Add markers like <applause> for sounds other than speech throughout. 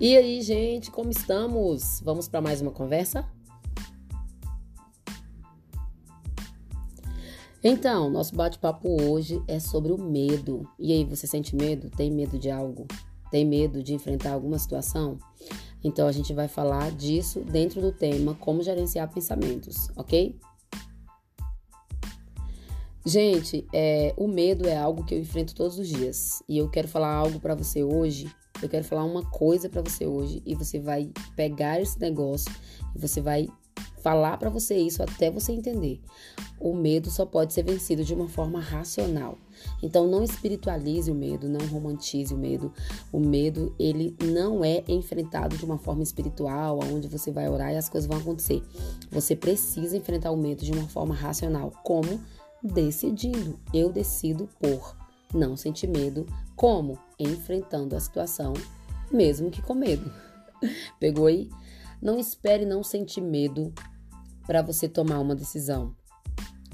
E aí, gente, como estamos? Vamos para mais uma conversa? Então, nosso bate-papo hoje é sobre o medo. E aí, você sente medo? Tem medo de algo? Tem medo de enfrentar alguma situação? Então, a gente vai falar disso dentro do tema como gerenciar pensamentos, ok? Gente, é, o medo é algo que eu enfrento todos os dias. E eu quero falar algo para você hoje eu quero falar uma coisa para você hoje e você vai pegar esse negócio e você vai falar para você isso até você entender. O medo só pode ser vencido de uma forma racional. Então não espiritualize o medo, não romantize o medo. O medo, ele não é enfrentado de uma forma espiritual, onde você vai orar e as coisas vão acontecer. Você precisa enfrentar o medo de uma forma racional, como decidindo. Eu decido por não sentir medo. Como? Enfrentando a situação, mesmo que com medo. <laughs> Pegou aí? Não espere não sentir medo para você tomar uma decisão.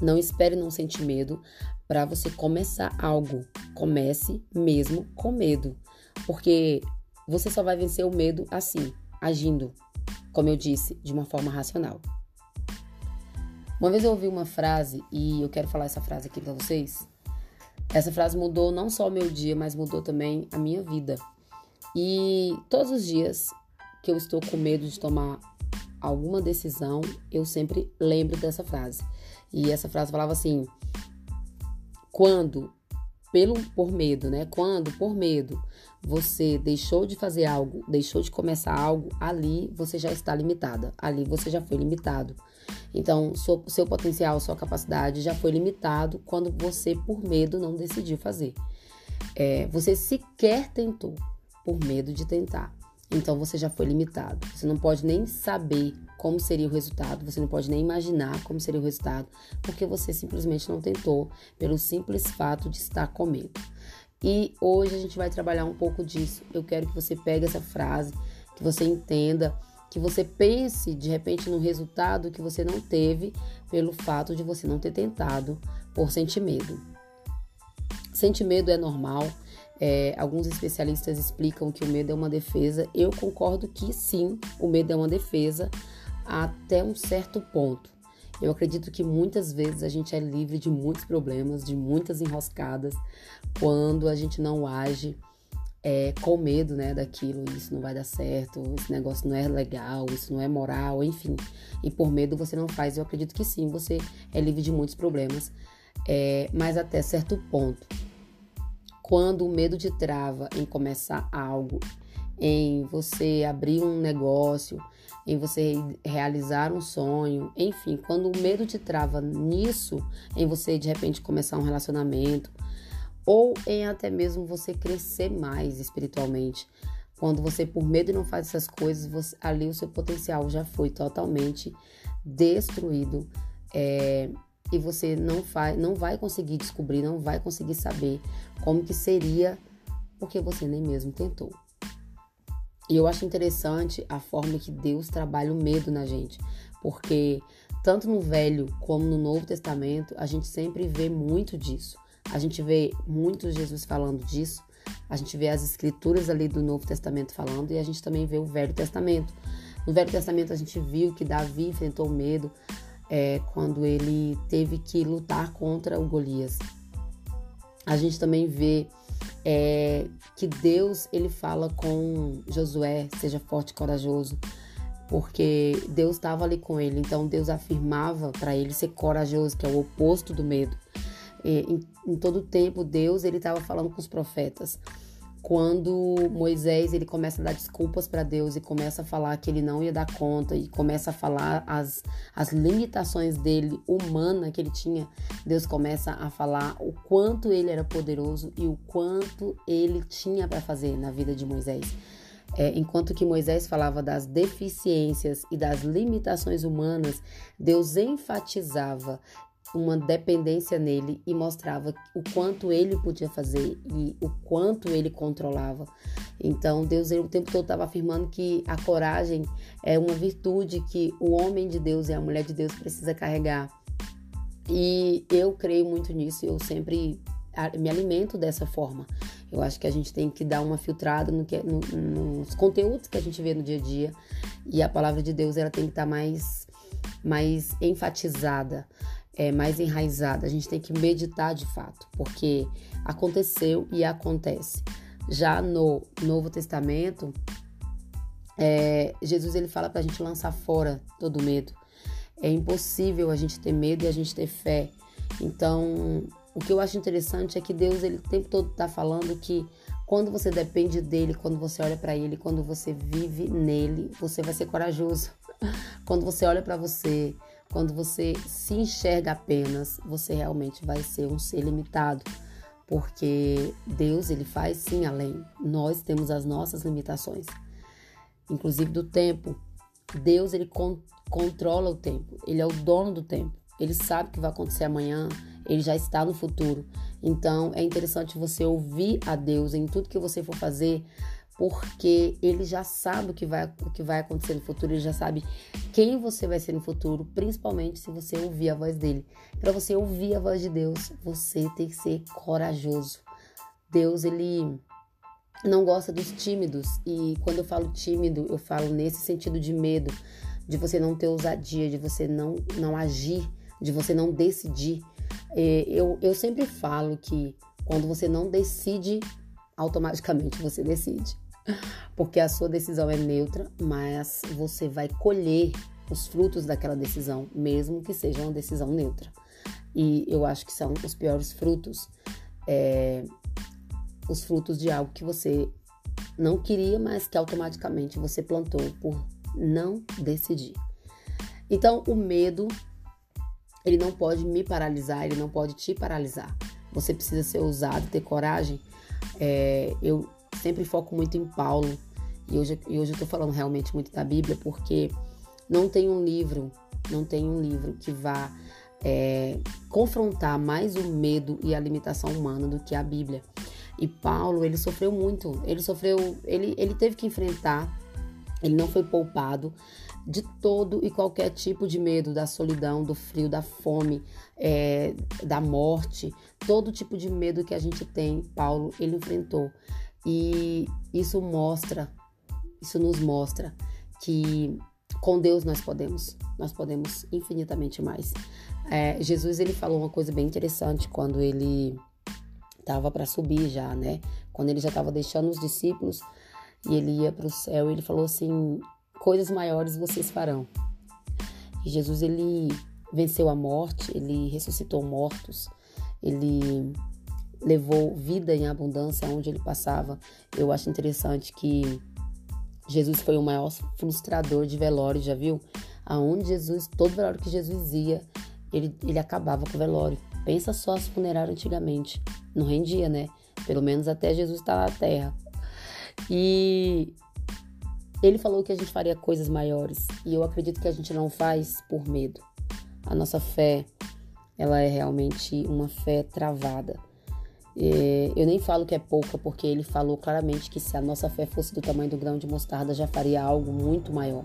Não espere não sentir medo para você começar algo. Comece mesmo com medo, porque você só vai vencer o medo assim, agindo, como eu disse, de uma forma racional. Uma vez eu ouvi uma frase e eu quero falar essa frase aqui para vocês. Essa frase mudou não só o meu dia, mas mudou também a minha vida. E todos os dias que eu estou com medo de tomar alguma decisão, eu sempre lembro dessa frase. E essa frase falava assim: quando pelo por medo, né? Quando por medo você deixou de fazer algo, deixou de começar algo, ali você já está limitada. Ali você já foi limitado. Então, seu, seu potencial, sua capacidade já foi limitado quando você, por medo, não decidiu fazer. É, você sequer tentou por medo de tentar. Então, você já foi limitado. Você não pode nem saber como seria o resultado, você não pode nem imaginar como seria o resultado, porque você simplesmente não tentou pelo simples fato de estar com medo. E hoje a gente vai trabalhar um pouco disso. Eu quero que você pegue essa frase, que você entenda que você pense de repente no resultado que você não teve pelo fato de você não ter tentado por sentir medo. Sentir medo é normal. É, alguns especialistas explicam que o medo é uma defesa. Eu concordo que sim, o medo é uma defesa até um certo ponto. Eu acredito que muitas vezes a gente é livre de muitos problemas, de muitas enroscadas, quando a gente não age é, com medo, né, daquilo, isso não vai dar certo, esse negócio não é legal, isso não é moral, enfim. E por medo você não faz. Eu acredito que sim, você é livre de muitos problemas, é, mas até certo ponto. Quando o medo te trava em começar algo, em você abrir um negócio, em você realizar um sonho, enfim, quando o medo te trava nisso, em você de repente começar um relacionamento, ou em até mesmo você crescer mais espiritualmente. Quando você, por medo, não faz essas coisas, você, ali o seu potencial já foi totalmente destruído é, e você não, faz, não vai conseguir descobrir, não vai conseguir saber como que seria, porque você nem mesmo tentou. E eu acho interessante a forma que Deus trabalha o medo na gente, porque tanto no Velho como no Novo Testamento a gente sempre vê muito disso. A gente vê muito Jesus falando disso, a gente vê as escrituras ali do Novo Testamento falando e a gente também vê o Velho Testamento. No Velho Testamento a gente viu que Davi enfrentou medo é, quando ele teve que lutar contra o Golias. A gente também vê é, que Deus ele fala com Josué, seja forte e corajoso, porque Deus estava ali com ele. Então Deus afirmava para ele ser corajoso, que é o oposto do medo. É, em, em todo tempo, Deus ele estava falando com os profetas. Quando Moisés ele começa a dar desculpas para Deus e começa a falar que ele não ia dar conta e começa a falar as, as limitações dele humana que ele tinha, Deus começa a falar o quanto ele era poderoso e o quanto ele tinha para fazer na vida de Moisés. É, enquanto que Moisés falava das deficiências e das limitações humanas, Deus enfatizava uma dependência nele e mostrava o quanto ele podia fazer e o quanto ele controlava. Então, Deus ele, o tempo todo estava afirmando que a coragem é uma virtude que o homem de Deus e a mulher de Deus precisa carregar. E eu creio muito nisso, eu sempre me alimento dessa forma. Eu acho que a gente tem que dar uma filtrada no que, no, nos conteúdos que a gente vê no dia a dia. E a palavra de Deus ela tem que estar tá mais, mais enfatizada, é, mais enraizada. A gente tem que meditar de fato, porque aconteceu e acontece. Já no Novo Testamento, é, Jesus ele fala para a gente lançar fora todo medo. É impossível a gente ter medo e a gente ter fé. Então, o que eu acho interessante é que Deus ele o tempo todo está falando que quando você depende dele, quando você olha para ele, quando você vive nele, você vai ser corajoso. <laughs> Quando você olha para você, quando você se enxerga apenas, você realmente vai ser um ser limitado, porque Deus ele faz sim além. Nós temos as nossas limitações, inclusive do tempo. Deus ele con controla o tempo, ele é o dono do tempo. Ele sabe o que vai acontecer amanhã, ele já está no futuro. Então é interessante você ouvir a Deus em tudo que você for fazer, porque ele já sabe o que vai, o que vai acontecer no futuro, ele já sabe quem você vai ser no futuro, principalmente se você ouvir a voz dele. Para você ouvir a voz de Deus, você tem que ser corajoso. Deus, ele não gosta dos tímidos, e quando eu falo tímido, eu falo nesse sentido de medo, de você não ter ousadia, de você não, não agir, de você não decidir. É, eu, eu sempre falo que quando você não decide, automaticamente você decide. Porque a sua decisão é neutra, mas você vai colher os frutos daquela decisão, mesmo que seja uma decisão neutra. E eu acho que são os piores frutos, é, os frutos de algo que você não queria, mas que automaticamente você plantou por não decidir. Então, o medo ele não pode me paralisar, ele não pode te paralisar. Você precisa ser ousado, ter coragem. É, eu sempre foco muito em Paulo e hoje, e hoje eu estou falando realmente muito da Bíblia porque não tem um livro, não tem um livro que vá é, confrontar mais o medo e a limitação humana do que a Bíblia. E Paulo, ele sofreu muito, ele sofreu, ele, ele teve que enfrentar, ele não foi poupado de todo e qualquer tipo de medo, da solidão, do frio, da fome, é, da morte, todo tipo de medo que a gente tem, Paulo, ele enfrentou. E isso mostra, isso nos mostra que com Deus nós podemos, nós podemos infinitamente mais. É, Jesus ele falou uma coisa bem interessante quando ele estava para subir já, né? Quando ele já estava deixando os discípulos e ele ia para o céu, ele falou assim: coisas maiores vocês farão. E Jesus ele venceu a morte, ele ressuscitou mortos, ele levou vida em abundância onde ele passava. Eu acho interessante que Jesus foi o maior frustrador de velório, já viu? Aonde Jesus, todo velório que Jesus ia, ele, ele acabava com o velório. Pensa só as funerárias antigamente. Não rendia, né? Pelo menos até Jesus estar tá na terra. E ele falou que a gente faria coisas maiores e eu acredito que a gente não faz por medo. A nossa fé, ela é realmente uma fé travada. É, eu nem falo que é pouca, porque ele falou claramente que se a nossa fé fosse do tamanho do grão de mostarda, já faria algo muito maior.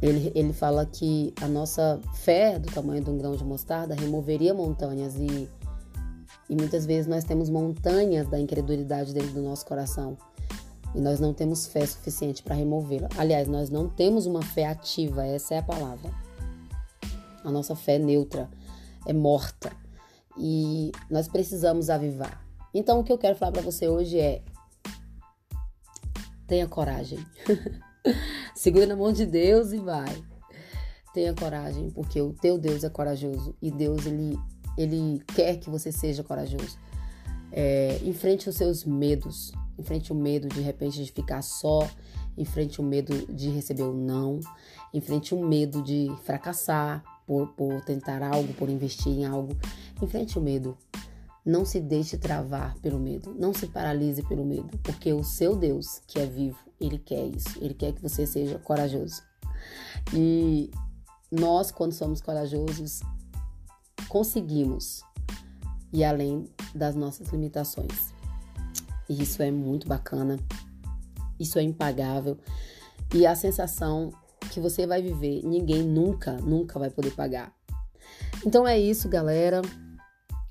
Ele, ele fala que a nossa fé do tamanho de um grão de mostarda removeria montanhas e, e muitas vezes nós temos montanhas da incredulidade dentro do nosso coração e nós não temos fé suficiente para removê-la. Aliás, nós não temos uma fé ativa, essa é a palavra. A nossa fé é neutra, é morta e nós precisamos avivar. Então, o que eu quero falar para você hoje é: tenha coragem. <laughs> Segura na mão de Deus e vai. Tenha coragem, porque o teu Deus é corajoso e Deus ele, ele quer que você seja corajoso. É, enfrente os seus medos, enfrente o medo de repente de ficar só, enfrente o medo de receber o um não, enfrente o medo de fracassar por, por tentar algo, por investir em algo. Enfrente o medo. Não se deixe travar pelo medo, não se paralise pelo medo, porque o seu Deus, que é vivo, ele quer isso, ele quer que você seja corajoso. E nós, quando somos corajosos, conseguimos ir além das nossas limitações. E isso é muito bacana. Isso é impagável. E a sensação que você vai viver, ninguém nunca, nunca vai poder pagar. Então é isso, galera.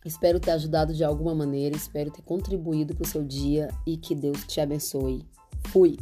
Espero ter ajudado de alguma maneira, espero ter contribuído para o seu dia e que Deus te abençoe. Fui!